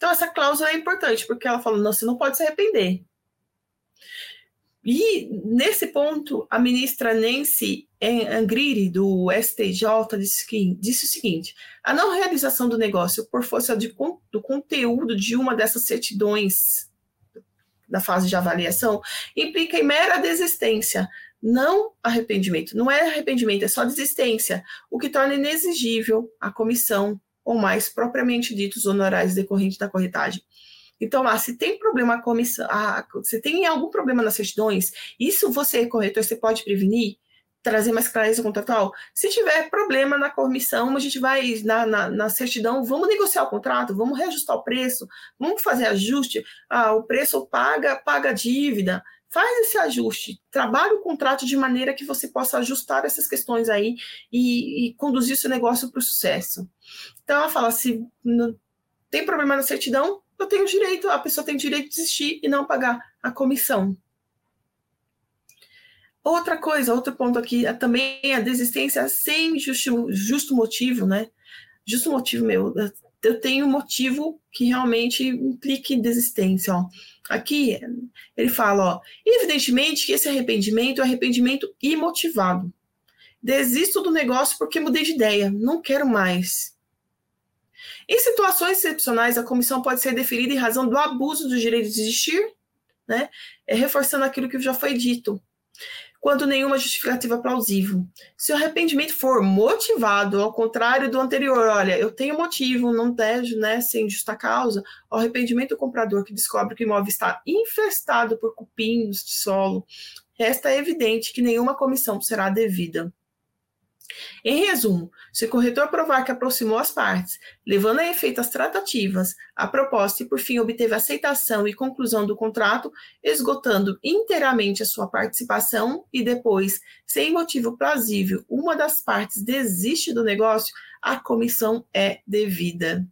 Então, essa cláusula é importante, porque ela fala: não, você não pode se arrepender. E, nesse ponto, a ministra Nancy Angriri, do STJ, disse, disse o seguinte: a não realização do negócio por força de, do conteúdo de uma dessas certidões da fase de avaliação, implica em mera desistência, não arrependimento. Não é arrependimento, é só desistência, o que torna inexigível a comissão ou mais propriamente ditos honorários decorrentes da corretagem. Então, lá, se tem problema a comissão, a, se tem algum problema nas certidões, isso você, corretor, você pode prevenir? trazer mais clareza contratual. Se tiver problema na comissão, a gente vai na, na, na, certidão, vamos negociar o contrato, vamos reajustar o preço, vamos fazer ajuste. Ah, o preço paga, paga a dívida. Faz esse ajuste, trabalhe o contrato de maneira que você possa ajustar essas questões aí e, e conduzir seu negócio para o sucesso. Então, ela fala: se não, tem problema na certidão, eu tenho direito, a pessoa tem direito de desistir e não pagar a comissão. Outra coisa, outro ponto aqui, é também a desistência sem justo, justo motivo, né? Justo motivo meu. Eu tenho um motivo que realmente implique desistência. Ó. Aqui ele fala, ó, evidentemente que esse arrependimento é arrependimento imotivado. Desisto do negócio porque mudei de ideia, não quero mais. Em situações excepcionais, a comissão pode ser deferida em razão do abuso do direito de desistir, né? É, reforçando aquilo que já foi dito quando nenhuma justificativa plausível. Se o arrependimento for motivado, ao contrário do anterior, olha, eu tenho motivo, não dejo, né, sem justa causa, o arrependimento do comprador que descobre que o imóvel está infestado por cupins de solo, resta evidente que nenhuma comissão será devida. Em resumo, se o corretor provar que aproximou as partes, levando a efeito as tratativas, a proposta e, por fim, obteve aceitação e conclusão do contrato, esgotando inteiramente a sua participação e depois, sem motivo plausível, uma das partes desiste do negócio, a comissão é devida.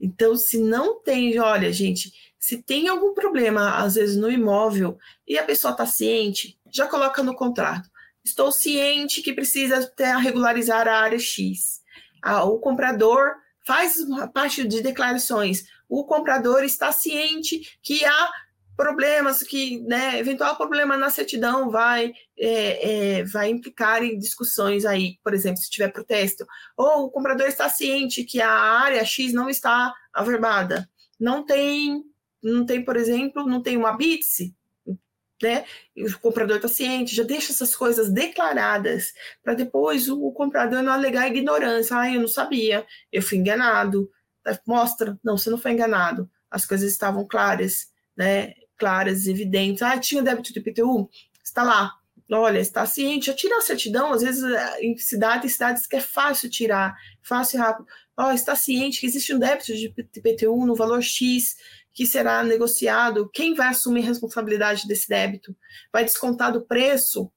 Então, se não tem, olha, gente, se tem algum problema, às vezes, no imóvel e a pessoa está ciente, já coloca no contrato Estou ciente que precisa regularizar a área X. Ah, o comprador faz parte de declarações. O comprador está ciente que há problemas que, né, eventual problema na certidão vai, é, é, vai implicar em discussões aí, por exemplo, se tiver protesto, ou o comprador está ciente que a área X não está averbada, não tem, não tem, por exemplo, não tem uma BITS, né? O comprador está ciente, já deixa essas coisas declaradas para depois o comprador não alegar ignorância. Ah, eu não sabia, eu fui enganado. Mostra, não, você não foi enganado. As coisas estavam claras, né? Claras, evidentes. Ah, tinha débito do IPTU? Está lá. Olha, está ciente, já tira a certidão, às vezes em cidades, cidades que é fácil tirar, fácil e rápido. Oh, está ciente que existe um débito de IPTU no valor X, que será negociado, quem vai assumir a responsabilidade desse débito? Vai descontar do preço,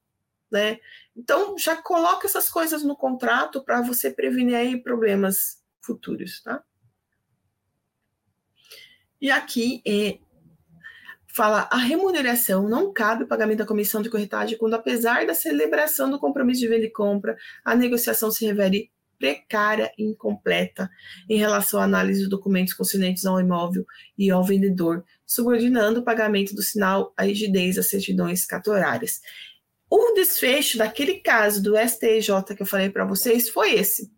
né? Então, já coloca essas coisas no contrato para você prevenir aí problemas futuros, tá? E aqui é, fala a remuneração não cabe o pagamento da comissão de corretagem quando, apesar da celebração do compromisso de venda e compra, a negociação se revele precária e incompleta em relação à análise dos documentos concernentes ao imóvel e ao vendedor, subordinando o pagamento do sinal à rigidez das certidões cartorárias. O desfecho daquele caso do STJ que eu falei para vocês foi esse.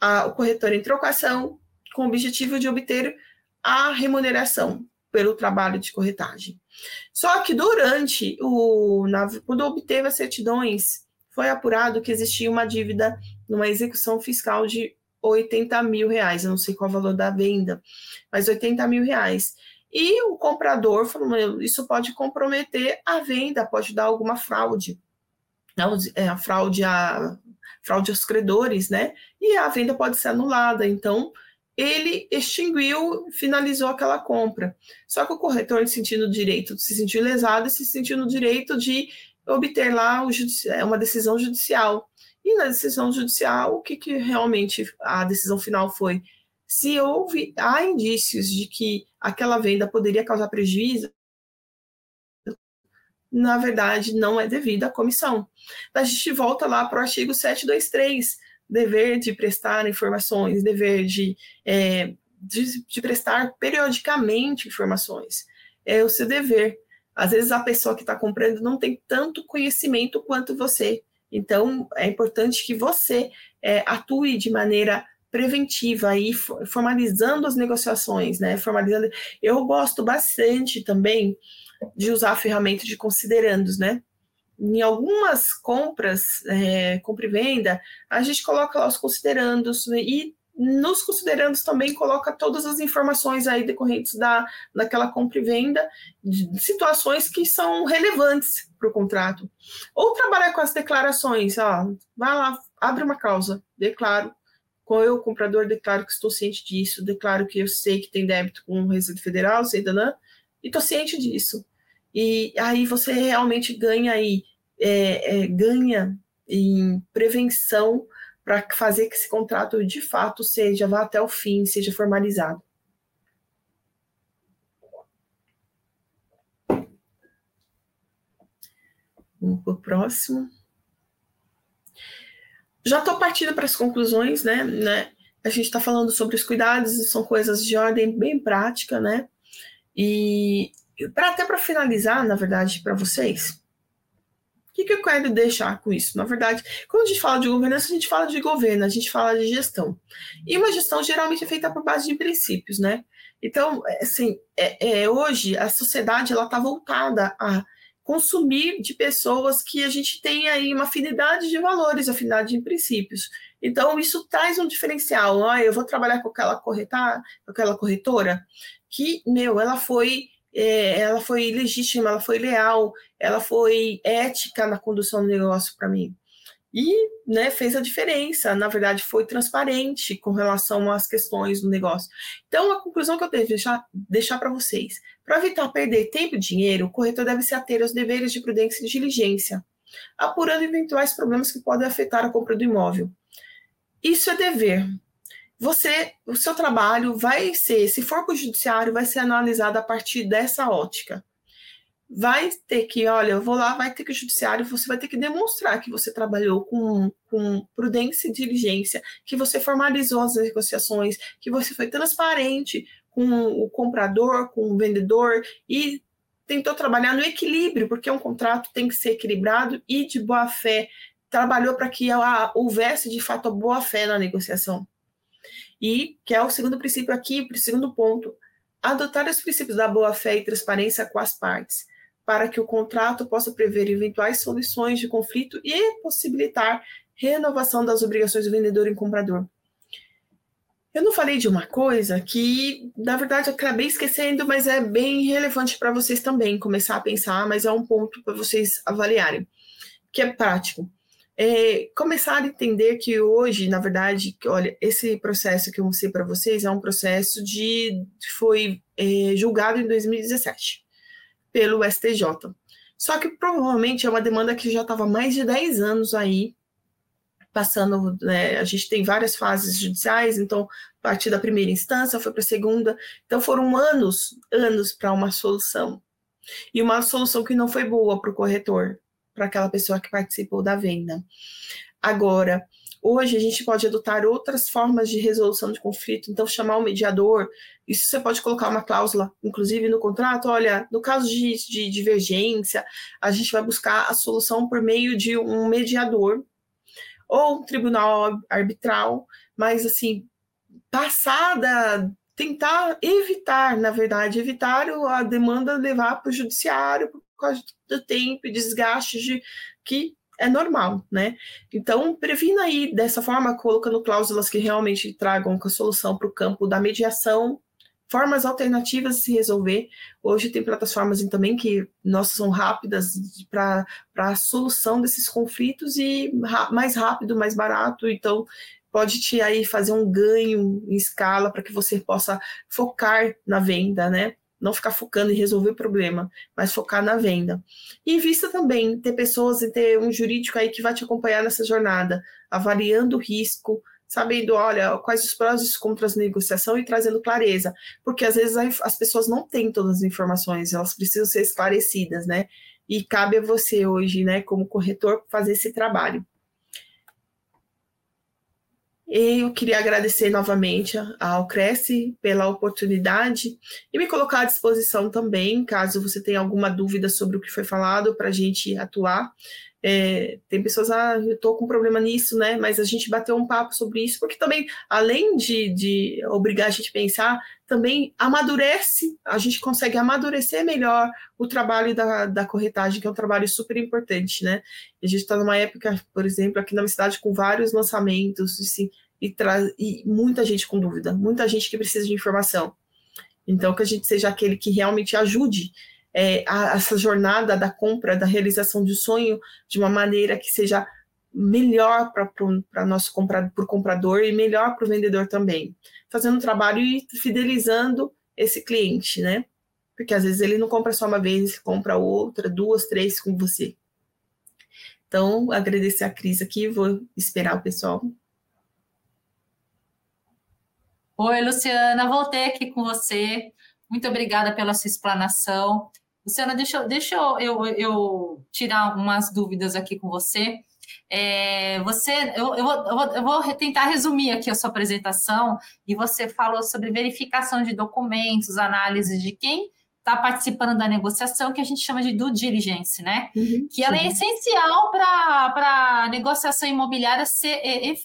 A, o corretor entrou com a ação com o objetivo de obter a remuneração pelo trabalho de corretagem. Só que durante o. Na, quando obteve as certidões foi apurado que existia uma dívida numa execução fiscal de 80 mil reais. Eu não sei qual é o valor da venda, mas 80 mil reais. E o comprador falou: isso pode comprometer a venda, pode dar alguma fraude. É, a fraude a fraude aos credores, né? E a venda pode ser anulada. Então, ele extinguiu, finalizou aquela compra. Só que o corretor, se sentindo direito, se sentiu lesado se sentiu no direito de obter lá é, uma decisão judicial. E na decisão judicial, o que, que realmente a decisão final foi? Se houve, há indícios de que aquela venda poderia causar prejuízo, na verdade, não é devida à comissão. A gente volta lá para o artigo 723, dever de prestar informações, dever de, é, de, de prestar periodicamente informações. É o seu dever. Às vezes a pessoa que está comprando não tem tanto conhecimento quanto você. Então, é importante que você é, atue de maneira preventiva aí, formalizando as negociações, né? Formalizando. Eu gosto bastante também de usar a ferramenta de considerandos, né? Em algumas compras, é, compra e venda, a gente coloca lá os considerandos né? e nos considerando também coloca todas as informações aí decorrentes da, daquela compra e venda, de situações que são relevantes para o contrato. Ou trabalhar com as declarações, ó, vai lá, abre uma causa, declaro, com eu, comprador, declaro que estou ciente disso, declaro que eu sei que tem débito com o Receita Federal, sei, danã, e estou ciente disso. E aí você realmente ganha aí, é, é, ganha em prevenção para fazer que esse contrato de fato seja vá até o fim, seja formalizado. Vamos para o próximo. Já estou partindo para as conclusões, né? né? A gente está falando sobre os cuidados, são coisas de ordem bem prática, né? E para até para finalizar, na verdade, para vocês, que, que eu quero deixar com isso? Na verdade, quando a gente fala de governança, a gente fala de governo, a gente fala de gestão. E uma gestão geralmente é feita por base de princípios, né? Então, é, assim, é, é, hoje a sociedade ela está voltada a consumir de pessoas que a gente tem aí uma afinidade de valores, afinidade de princípios. Então, isso traz um diferencial. Ah, eu vou trabalhar com aquela corretar, com aquela corretora que, meu, ela foi é, ela foi legítima, ela foi leal, ela foi ética na condução do negócio para mim. E né, fez a diferença, na verdade, foi transparente com relação às questões do negócio. Então, a conclusão que eu tenho de deixar, deixar para vocês: para evitar perder tempo e dinheiro, o corretor deve se ater aos deveres de prudência e diligência, apurando eventuais problemas que podem afetar a compra do imóvel. Isso é dever, você, o seu trabalho vai ser, se for para o judiciário, vai ser analisado a partir dessa ótica. Vai ter que, olha, eu vou lá, vai ter que o judiciário, você vai ter que demonstrar que você trabalhou com, com prudência e diligência, que você formalizou as negociações, que você foi transparente com o comprador, com o vendedor e tentou trabalhar no equilíbrio, porque um contrato tem que ser equilibrado e de boa fé. Trabalhou para que houvesse de fato boa fé na negociação. E que é o segundo princípio aqui, o segundo ponto, adotar os princípios da boa fé e transparência com as partes, para que o contrato possa prever eventuais soluções de conflito e possibilitar renovação das obrigações do vendedor e comprador. Eu não falei de uma coisa que, na verdade, acabei esquecendo, mas é bem relevante para vocês também começar a pensar, mas é um ponto para vocês avaliarem, que é prático. É, começar a entender que hoje, na verdade, olha, esse processo que eu mostrei para vocês é um processo de foi é, julgado em 2017 pelo STJ. Só que provavelmente é uma demanda que já estava mais de 10 anos aí passando, né, a gente tem várias fases judiciais, então, a partir da primeira instância, foi para a segunda, então foram anos, anos para uma solução. E uma solução que não foi boa para o corretor, para aquela pessoa que participou da venda. Agora, hoje a gente pode adotar outras formas de resolução de conflito, então chamar o mediador, isso você pode colocar uma cláusula, inclusive no contrato, olha, no caso de, de divergência, a gente vai buscar a solução por meio de um mediador, ou um tribunal arbitral, mas assim, passada, tentar evitar, na verdade, evitar a demanda levar para o judiciário por causa do tempo e desgaste de que é normal, né? Então, previna aí dessa forma, colocando cláusulas que realmente tragam a solução para o campo da mediação formas alternativas de se resolver. Hoje tem plataformas também que nossas são rápidas para a solução desses conflitos e mais rápido, mais barato. Então pode te aí fazer um ganho em escala para que você possa focar na venda, né? Não ficar focando em resolver o problema, mas focar na venda. E vista também ter pessoas e ter um jurídico aí que vai te acompanhar nessa jornada, avaliando o risco, sabendo, olha, quais os prós e os contras da negociação e trazendo clareza, porque às vezes as pessoas não têm todas as informações, elas precisam ser esclarecidas, né? E cabe a você hoje, né, como corretor, fazer esse trabalho. Eu queria agradecer novamente ao Cresce pela oportunidade e me colocar à disposição também, caso você tenha alguma dúvida sobre o que foi falado, para a gente atuar. É, tem pessoas, ah, eu estou com problema nisso, né? Mas a gente bateu um papo sobre isso, porque também, além de, de obrigar a gente a pensar, também amadurece, a gente consegue amadurecer melhor o trabalho da, da corretagem, que é um trabalho super importante, né? A gente está numa época, por exemplo, aqui na minha cidade, com vários lançamentos, assim, e, e muita gente com dúvida, muita gente que precisa de informação. Então, que a gente seja aquele que realmente ajude é, a, essa jornada da compra, da realização de sonho, de uma maneira que seja melhor para nosso comprador, pro comprador e melhor para o vendedor também, fazendo um trabalho e fidelizando esse cliente, né? Porque às vezes ele não compra só uma vez, compra outra, duas, três com você. Então, agradecer a Cris aqui, vou esperar o pessoal. Oi, Luciana, voltei aqui com você. Muito obrigada pela sua explanação. Luciana, deixa, deixa eu, eu, eu tirar umas dúvidas aqui com você. É, você, eu, eu, vou, eu, vou, tentar resumir aqui a sua apresentação e você falou sobre verificação de documentos, análise de quem está participando da negociação, que a gente chama de due diligence, né? Uhum, que ela é essencial para a negociação imobiliária ser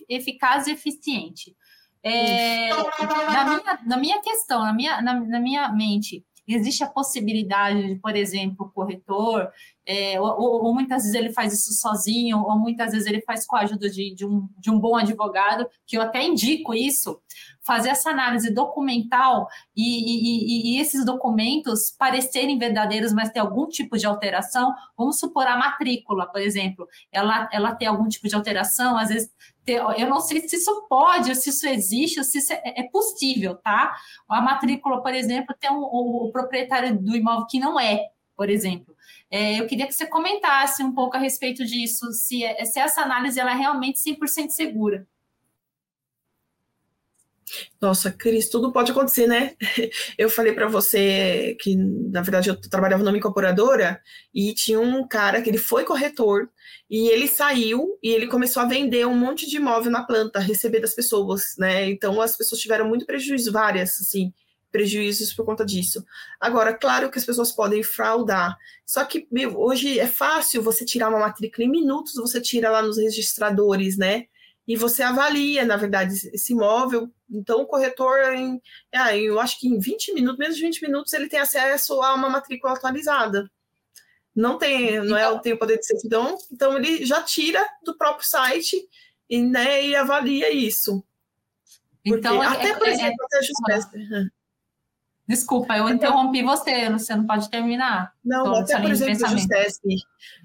eficaz e eficiente. É, na, minha, na minha questão, na minha, na, na minha mente, existe a possibilidade de, por exemplo, o corretor, é, ou, ou, muitas vezes ele faz isso sozinho, ou muitas vezes ele faz com a ajuda de, de, um, de um bom advogado, que eu até indico isso, fazer essa análise documental e, e, e, esses documentos parecerem verdadeiros, mas ter algum tipo de alteração. Vamos supor a matrícula, por exemplo, ela, ela tem algum tipo de alteração, às vezes eu não sei se isso pode, se isso existe, se isso é, é possível, tá? A matrícula, por exemplo, tem um, o, o, proprietário do imóvel que não é, por exemplo. É, eu queria que você comentasse um pouco a respeito disso, se, é, se essa análise ela é realmente 100% segura. Nossa, Cris, tudo pode acontecer, né? [laughs] Eu falei para você que, na verdade, eu trabalhava numa incorporadora e tinha um cara que ele foi corretor e ele saiu e ele começou a vender um monte de imóvel na planta, receber das pessoas, né? Então as pessoas tiveram muito prejuízo, várias, assim, prejuízos por conta disso. Agora, claro que as pessoas podem fraudar, só que meu, hoje é fácil você tirar uma matrícula em minutos, você tira lá nos registradores, né? E você avalia, na verdade, esse imóvel. Então, o corretor, em, ah, eu acho que em 20 minutos, menos de 20 minutos, ele tem acesso a uma matrícula atualizada. Não tem, não é, tem o poder de certidão, então ele já tira do próprio site e, né, e avalia isso. Porque, então, até, é, por é, exemplo, é, até a Desculpa, eu interrompi você, você não pode terminar. Não, até por exemplo, o Justesp.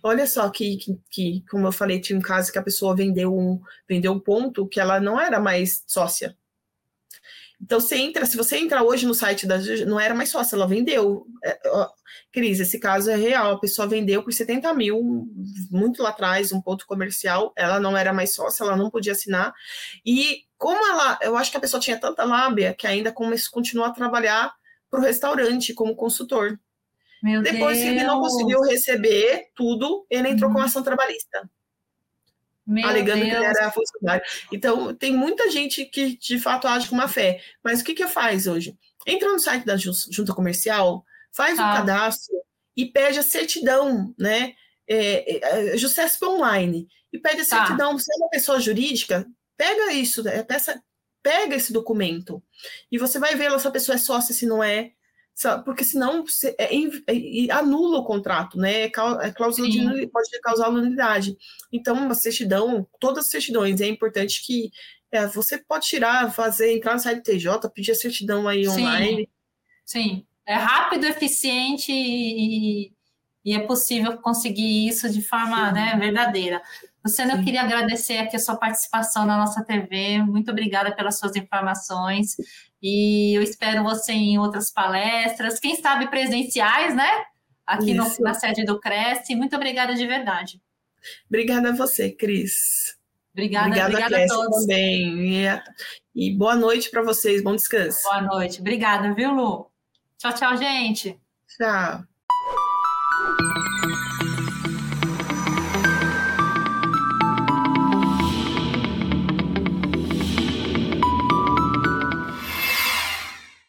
Olha só que, que, que, como eu falei, tinha um caso que a pessoa vendeu um, vendeu um ponto que ela não era mais sócia. Então, você entra, se você entrar hoje no site da não era mais sócia, ela vendeu. É, ó, Cris, esse caso é real, a pessoa vendeu por 70 mil, muito lá atrás, um ponto comercial, ela não era mais sócia, ela não podia assinar. E como ela, eu acho que a pessoa tinha tanta lábia que ainda continuou a trabalhar para o restaurante como consultor. Meu Depois Deus. que ele não conseguiu receber tudo, ele entrou uhum. com ação trabalhista. Meu alegando Deus. que ele era funcionário. Então, tem muita gente que de fato age com má fé. Mas o que que faz hoje? Entra no site da junta comercial, faz tá. o cadastro e pede a certidão, né? É, é, é Online. E pede a tá. certidão. Você é uma pessoa jurídica, pega isso, é, peça, pega esse documento e você vai ver se a pessoa é sócia, se não é, porque senão você, é, é, anula o contrato, né? É, é cláusula de pode causar nulidade. Então, uma certidão, todas as certidões, é importante que é, você pode tirar, fazer, entrar no site TJ, pedir a certidão aí online. Sim, é rápido, eficiente e, e é possível conseguir isso de forma né, verdadeira. Luciana, Sim. eu queria agradecer aqui a sua participação na nossa TV. Muito obrigada pelas suas informações. E eu espero você em outras palestras, quem sabe presenciais, né? Aqui no, na sede do Cresce. Muito obrigada de verdade. Obrigada a você, Cris. Obrigada, obrigada, obrigada a todos. também. E, e boa noite para vocês, bom descanso. Boa noite. Obrigada, viu, Lu? Tchau, tchau, gente. Tchau.